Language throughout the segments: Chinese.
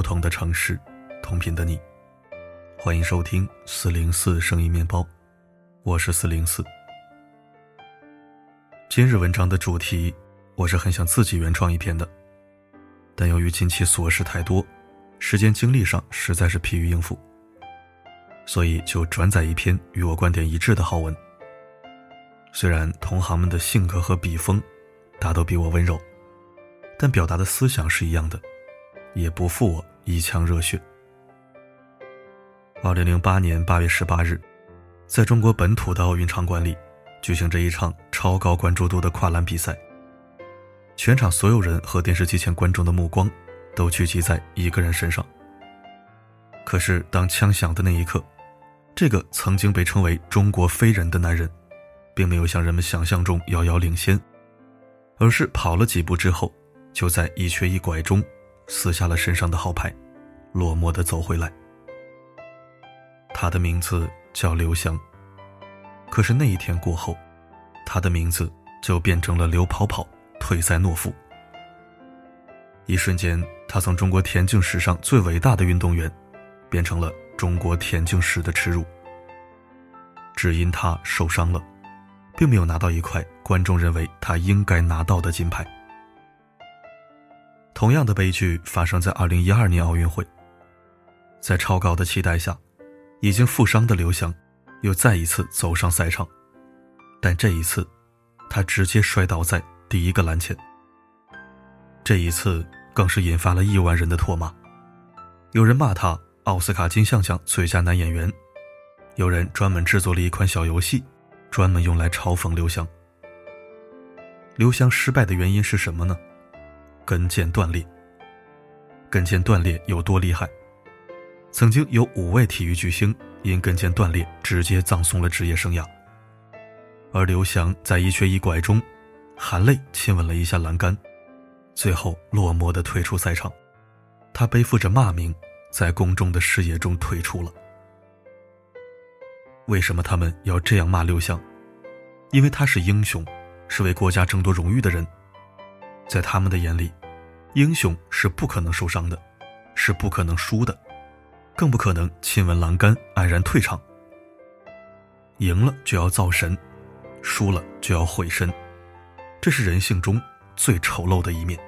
不同的城市，同频的你，欢迎收听四零四声音面包，我是四零四。今日文章的主题，我是很想自己原创一篇的，但由于近期琐事太多，时间精力上实在是疲于应付，所以就转载一篇与我观点一致的好文。虽然同行们的性格和笔锋大都比我温柔。但表达的思想是一样的，也不负我一腔热血。二零零八年八月十八日，在中国本土的奥运场馆里，举行着一场超高关注度的跨栏比赛。全场所有人和电视机前观众的目光都聚集在一个人身上。可是，当枪响的那一刻，这个曾经被称为“中国飞人”的男人，并没有像人们想象中遥遥领先，而是跑了几步之后。就在一瘸一拐中，撕下了身上的号牌，落寞的走回来。他的名字叫刘翔。可是那一天过后，他的名字就变成了刘跑跑，退赛懦夫。一瞬间，他从中国田径史上最伟大的运动员，变成了中国田径史的耻辱。只因他受伤了，并没有拿到一块观众认为他应该拿到的金牌。同样的悲剧发生在2012年奥运会，在超高的期待下，已经负伤的刘翔又再一次走上赛场，但这一次，他直接摔倒在第一个栏前。这一次更是引发了亿万人的唾骂，有人骂他奥斯卡金像奖最佳男演员，有人专门制作了一款小游戏，专门用来嘲讽刘翔。刘翔失败的原因是什么呢？跟腱断裂。跟腱断裂有多厉害？曾经有五位体育巨星因跟腱断裂直接葬送了职业生涯。而刘翔在一瘸一拐中，含泪亲吻了一下栏杆，最后落寞的退出赛场。他背负着骂名，在公众的视野中退出了。为什么他们要这样骂刘翔？因为他是英雄，是为国家争夺荣誉的人，在他们的眼里。英雄是不可能受伤的，是不可能输的，更不可能亲吻栏杆黯然退场。赢了就要造神，输了就要毁身，这是人性中最丑陋的一面。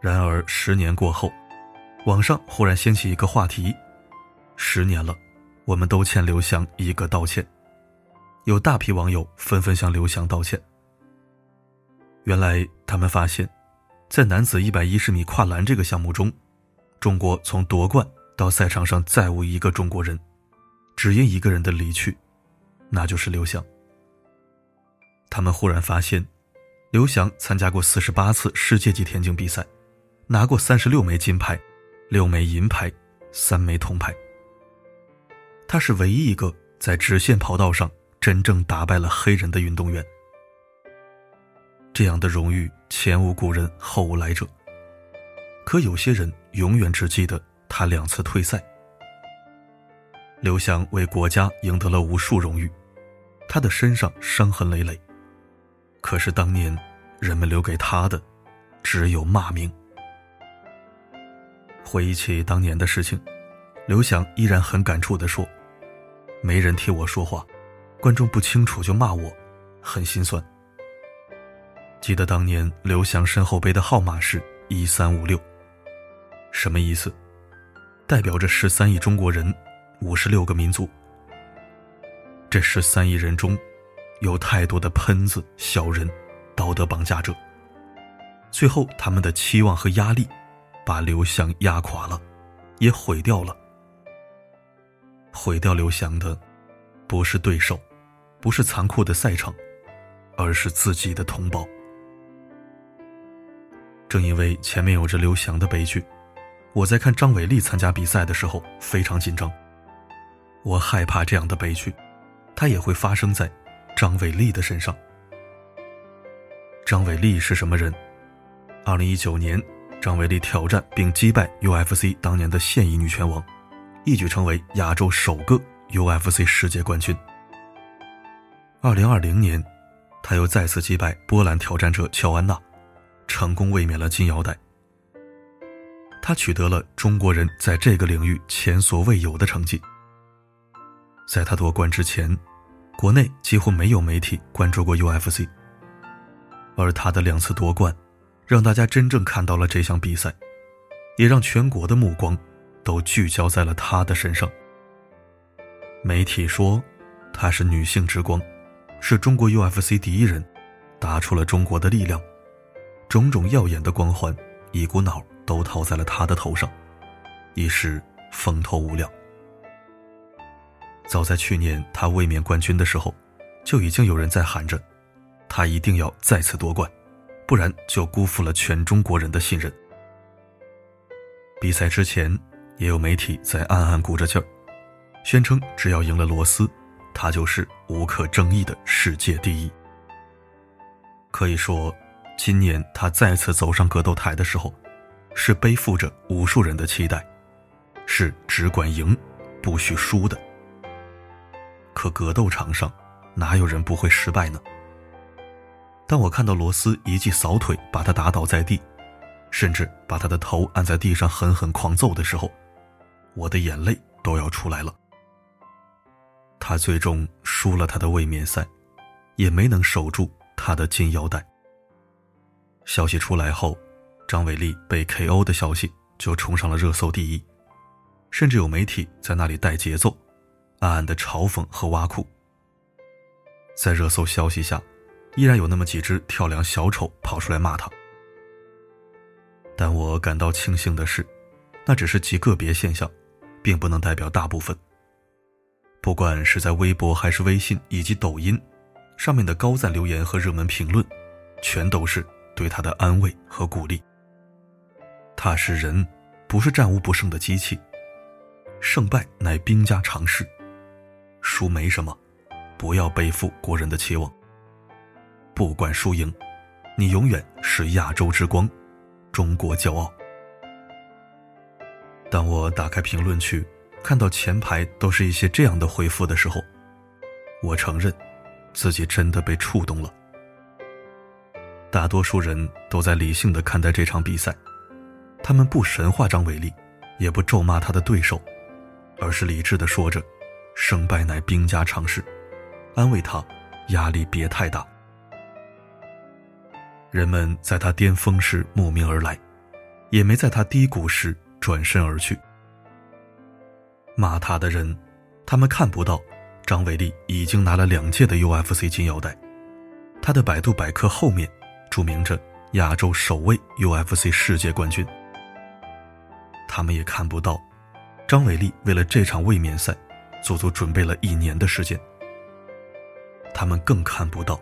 然而十年过后，网上忽然掀起一个话题：十年了，我们都欠刘翔一个道歉。有大批网友纷纷向刘翔道歉。原来他们发现。在男子一百一十米跨栏这个项目中，中国从夺冠到赛场上再无一个中国人，只因一个人的离去，那就是刘翔。他们忽然发现，刘翔参加过四十八次世界级田径比赛，拿过三十六枚金牌，六枚银牌，三枚铜牌。他是唯一一个在直线跑道上真正打败了黑人的运动员。这样的荣誉前无古人后无来者。可有些人永远只记得他两次退赛。刘翔为国家赢得了无数荣誉，他的身上伤痕累累。可是当年，人们留给他的，只有骂名。回忆起当年的事情，刘翔依然很感触地说：“没人替我说话，观众不清楚就骂我，很心酸。”记得当年刘翔身后背的号码是一三五六，什么意思？代表着十三亿中国人，五十六个民族。这十三亿人中，有太多的喷子、小人、道德绑架者。最后，他们的期望和压力，把刘翔压垮了，也毁掉了。毁掉刘翔的，不是对手，不是残酷的赛场，而是自己的同胞。正因为前面有着刘翔的悲剧，我在看张伟丽参加比赛的时候非常紧张。我害怕这样的悲剧，它也会发生在张伟丽的身上。张伟丽是什么人？二零一九年，张伟丽挑战并击败 UFC 当年的现役女拳王，一举成为亚洲首个 UFC 世界冠军。二零二零年，她又再次击败波兰挑战者乔安娜。成功卫冕了金腰带。他取得了中国人在这个领域前所未有的成绩。在他夺冠之前，国内几乎没有媒体关注过 UFC，而他的两次夺冠，让大家真正看到了这项比赛，也让全国的目光都聚焦在了他的身上。媒体说，她是女性之光，是中国 UFC 第一人，打出了中国的力量，种种耀眼的光环，一股脑都套在了他的头上，一时风头无量。早在去年他卫冕冠军的时候，就已经有人在喊着，他一定要再次夺冠，不然就辜负了全中国人的信任。比赛之前，也有媒体在暗暗鼓着劲儿。宣称只要赢了罗斯，他就是无可争议的世界第一。可以说，今年他再次走上格斗台的时候，是背负着无数人的期待，是只管赢，不许输的。可格斗场上，哪有人不会失败呢？当我看到罗斯一记扫腿把他打倒在地，甚至把他的头按在地上狠狠狂揍的时候，我的眼泪都要出来了。他最终输了他的卫冕赛，也没能守住他的金腰带。消息出来后，张伟丽被 KO 的消息就冲上了热搜第一，甚至有媒体在那里带节奏，暗暗的嘲讽和挖苦。在热搜消息下，依然有那么几只跳梁小丑跑出来骂他。但我感到庆幸的是，那只是极个别现象，并不能代表大部分。不管是在微博还是微信以及抖音，上面的高赞留言和热门评论，全都是对他的安慰和鼓励。他是人，不是战无不胜的机器。胜败乃兵家常事，输没什么，不要背负国人的期望。不管输赢，你永远是亚洲之光，中国骄傲。当我打开评论区。看到前排都是一些这样的回复的时候，我承认，自己真的被触动了。大多数人都在理性的看待这场比赛，他们不神话张伟丽，也不咒骂他的对手，而是理智的说着：“胜败乃兵家常事”，安慰他：“压力别太大。”人们在他巅峰时慕名而来，也没在他低谷时转身而去。骂他的人，他们看不到，张伟丽已经拿了两届的 UFC 金腰带，他的百度百科后面注明着亚洲首位 UFC 世界冠军。他们也看不到，张伟丽为了这场卫冕赛，足足准备了一年的时间。他们更看不到，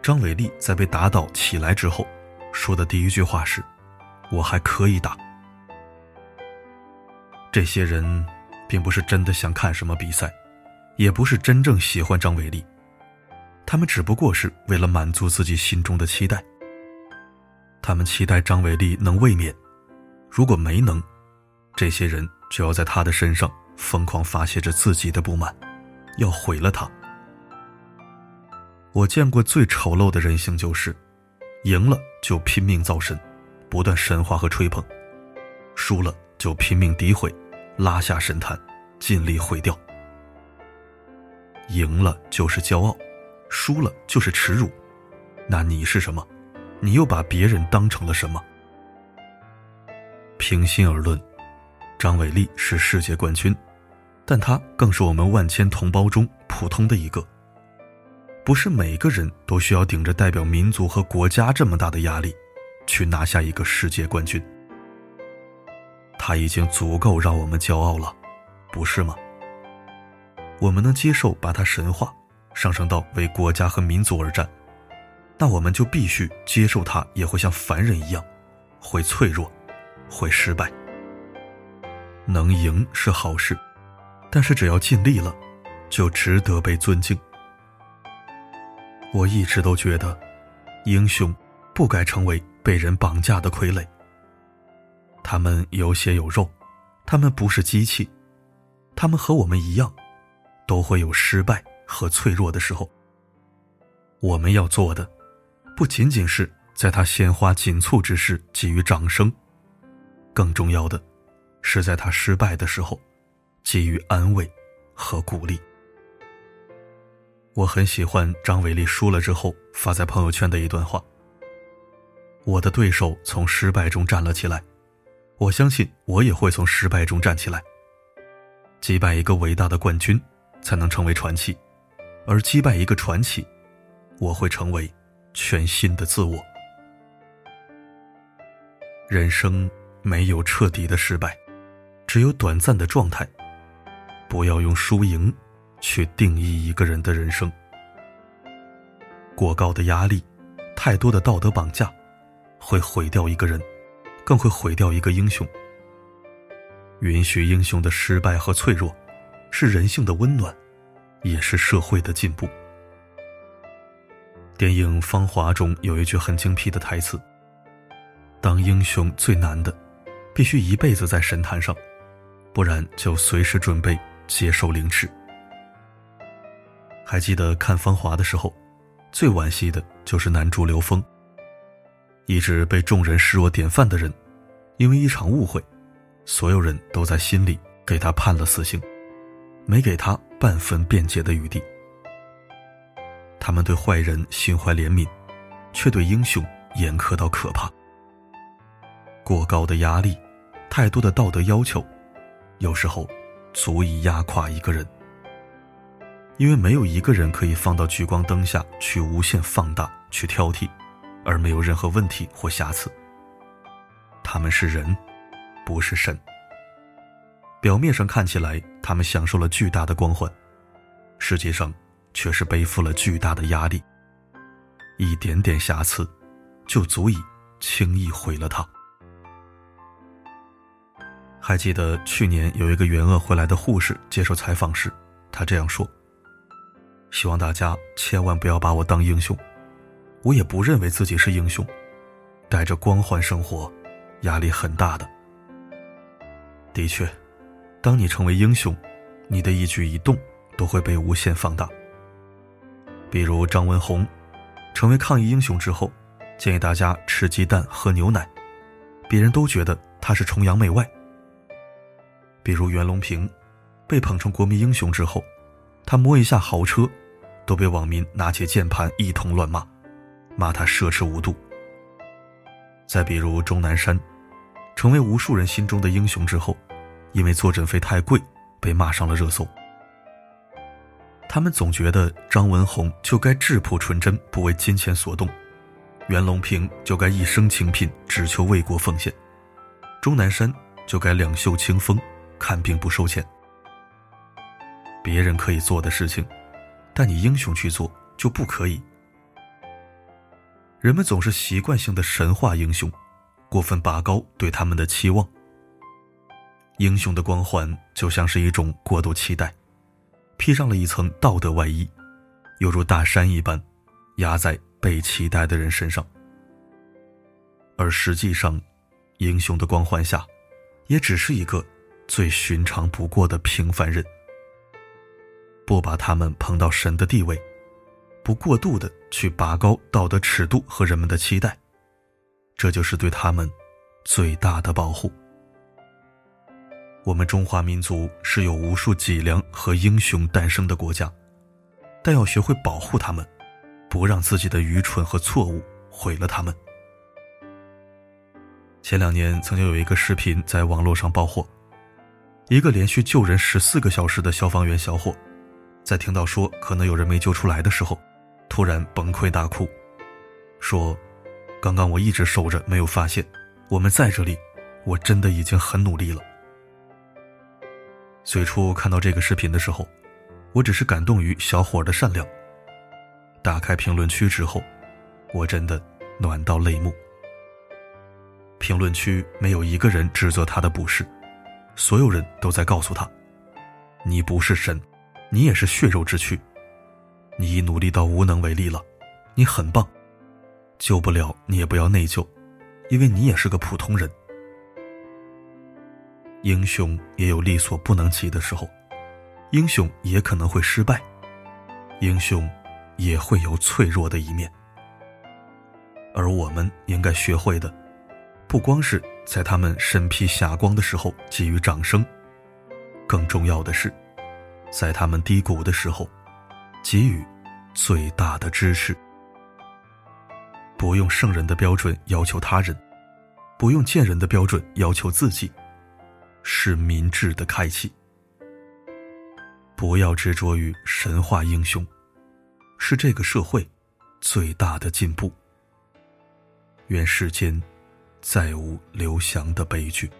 张伟丽在被打倒起来之后，说的第一句话是：“我还可以打。”这些人。并不是真的想看什么比赛，也不是真正喜欢张伟丽，他们只不过是为了满足自己心中的期待。他们期待张伟丽能卫冕，如果没能，这些人就要在他的身上疯狂发泄着自己的不满，要毁了他。我见过最丑陋的人性就是，赢了就拼命造神，不断神话和吹捧，输了就拼命诋毁。拉下神坛，尽力毁掉。赢了就是骄傲，输了就是耻辱。那你是什么？你又把别人当成了什么？平心而论，张伟丽是世界冠军，但她更是我们万千同胞中普通的一个。不是每个人都需要顶着代表民族和国家这么大的压力，去拿下一个世界冠军。他已经足够让我们骄傲了，不是吗？我们能接受把他神化，上升到为国家和民族而战，那我们就必须接受他也会像凡人一样，会脆弱，会失败。能赢是好事，但是只要尽力了，就值得被尊敬。我一直都觉得，英雄不该成为被人绑架的傀儡。他们有血有肉，他们不是机器，他们和我们一样，都会有失败和脆弱的时候。我们要做的，不仅仅是在他鲜花紧簇之时给予掌声，更重要的，是在他失败的时候，给予安慰和鼓励。我很喜欢张伟丽输了之后发在朋友圈的一段话：“我的对手从失败中站了起来，我相信我也会从失败中站起来。击败一个伟大的冠军，才能成为传奇，而击败一个传奇，我会成为全新的自我。人生没有彻底的失败，只有短暂的状态。不要用输赢。”去定义一个人的人生。过高的压力，太多的道德绑架，会毁掉一个人，更会毁掉一个英雄。允许英雄的失败和脆弱，是人性的温暖，也是社会的进步。电影《芳华》中有一句很精辟的台词：“当英雄最难的，必须一辈子在神坛上，不然就随时准备接受凌迟。”还记得看《芳华》的时候，最惋惜的就是男主刘峰。一直被众人视若典范的人，因为一场误会，所有人都在心里给他判了死刑，没给他半分辩解的余地。他们对坏人心怀怜悯，却对英雄严苛到可怕。过高的压力，太多的道德要求，有时候足以压垮一个人。因为没有一个人可以放到聚光灯下去无限放大、去挑剔，而没有任何问题或瑕疵。他们是人，不是神。表面上看起来，他们享受了巨大的光环，实际上却是背负了巨大的压力。一点点瑕疵，就足以轻易毁了他。还记得去年有一个援鄂回来的护士接受采访时，他这样说。希望大家千万不要把我当英雄，我也不认为自己是英雄，带着光环生活，压力很大的。的确，当你成为英雄，你的一举一动都会被无限放大。比如张文宏，成为抗疫英雄之后，建议大家吃鸡蛋喝牛奶，别人都觉得他是崇洋媚外。比如袁隆平，被捧成国民英雄之后。他摸一下豪车，都被网民拿起键盘一通乱骂，骂他奢侈无度。再比如钟南山，成为无数人心中的英雄之后，因为坐诊费太贵，被骂上了热搜。他们总觉得张文宏就该质朴纯真，不为金钱所动；袁隆平就该一生清贫，只求为国奉献；钟南山就该两袖清风，看病不收钱。别人可以做的事情，但你英雄去做就不可以。人们总是习惯性的神话英雄，过分拔高对他们的期望。英雄的光环就像是一种过度期待，披上了一层道德外衣，犹如大山一般，压在被期待的人身上。而实际上，英雄的光环下，也只是一个最寻常不过的平凡人。不把他们捧到神的地位，不过度的去拔高道德尺度和人们的期待，这就是对他们最大的保护。我们中华民族是有无数脊梁和英雄诞生的国家，但要学会保护他们，不让自己的愚蠢和错误毁了他们。前两年曾经有一个视频在网络上爆火，一个连续救人十四个小时的消防员小伙。在听到说可能有人没救出来的时候，突然崩溃大哭，说：“刚刚我一直守着，没有发现我们在这里，我真的已经很努力了。”最初看到这个视频的时候，我只是感动于小伙的善良。打开评论区之后，我真的暖到泪目。评论区没有一个人指责他的不是，所有人都在告诉他：“你不是神。”你也是血肉之躯，你已努力到无能为力了，你很棒，救不了你也不要内疚，因为你也是个普通人。英雄也有力所不能及的时候，英雄也可能会失败，英雄也会有脆弱的一面。而我们应该学会的，不光是在他们身披霞光的时候给予掌声，更重要的是，在他们低谷的时候，给予最大的支持。不用圣人的标准要求他人，不用贱人的标准要求自己，是民智的开启。不要执着于神话英雄，是这个社会最大的进步。愿世间。再无刘翔的悲剧。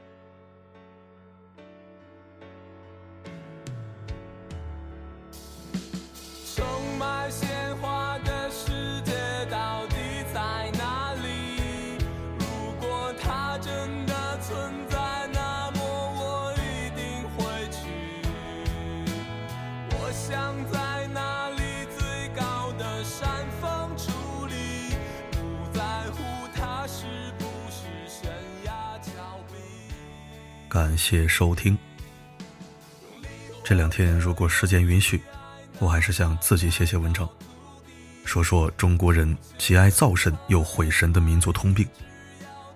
感谢收听。这两天如果时间允许，我还是想自己写写文章，说说中国人既爱造神又毁神的民族通病，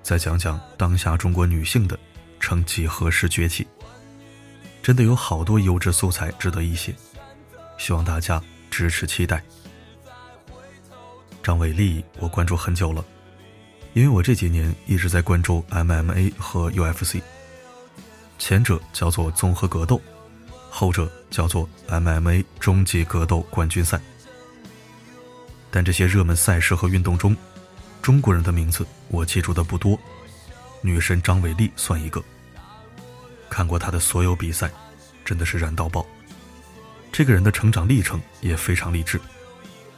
再讲讲当下中国女性的成几何时崛起。真的有好多优质素材值得一写，希望大家支持期待。张伟丽，我关注很久了，因为我这几年一直在关注 MMA 和 UFC。前者叫做综合格斗，后者叫做 MMA 终极格斗冠军赛。但这些热门赛事和运动中，中国人的名字我记住的不多，女神张伟丽算一个。看过她的所有比赛，真的是燃到爆。这个人的成长历程也非常励志，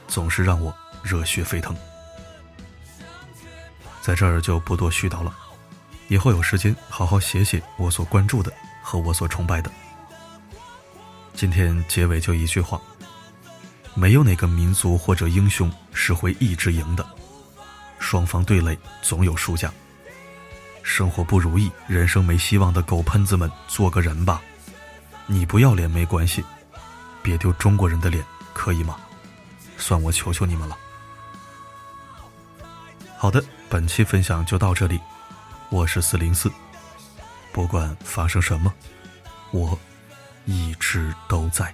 总是让我热血沸腾。在这儿就不多絮叨了。以后有时间好好写写我所关注的和我所崇拜的。今天结尾就一句话：没有哪个民族或者英雄是会一直赢的，双方对垒总有输家。生活不如意、人生没希望的狗喷子们，做个人吧！你不要脸没关系，别丢中国人的脸，可以吗？算我求求你们了。好的，本期分享就到这里。我是四零四，不管发生什么，我一直都在。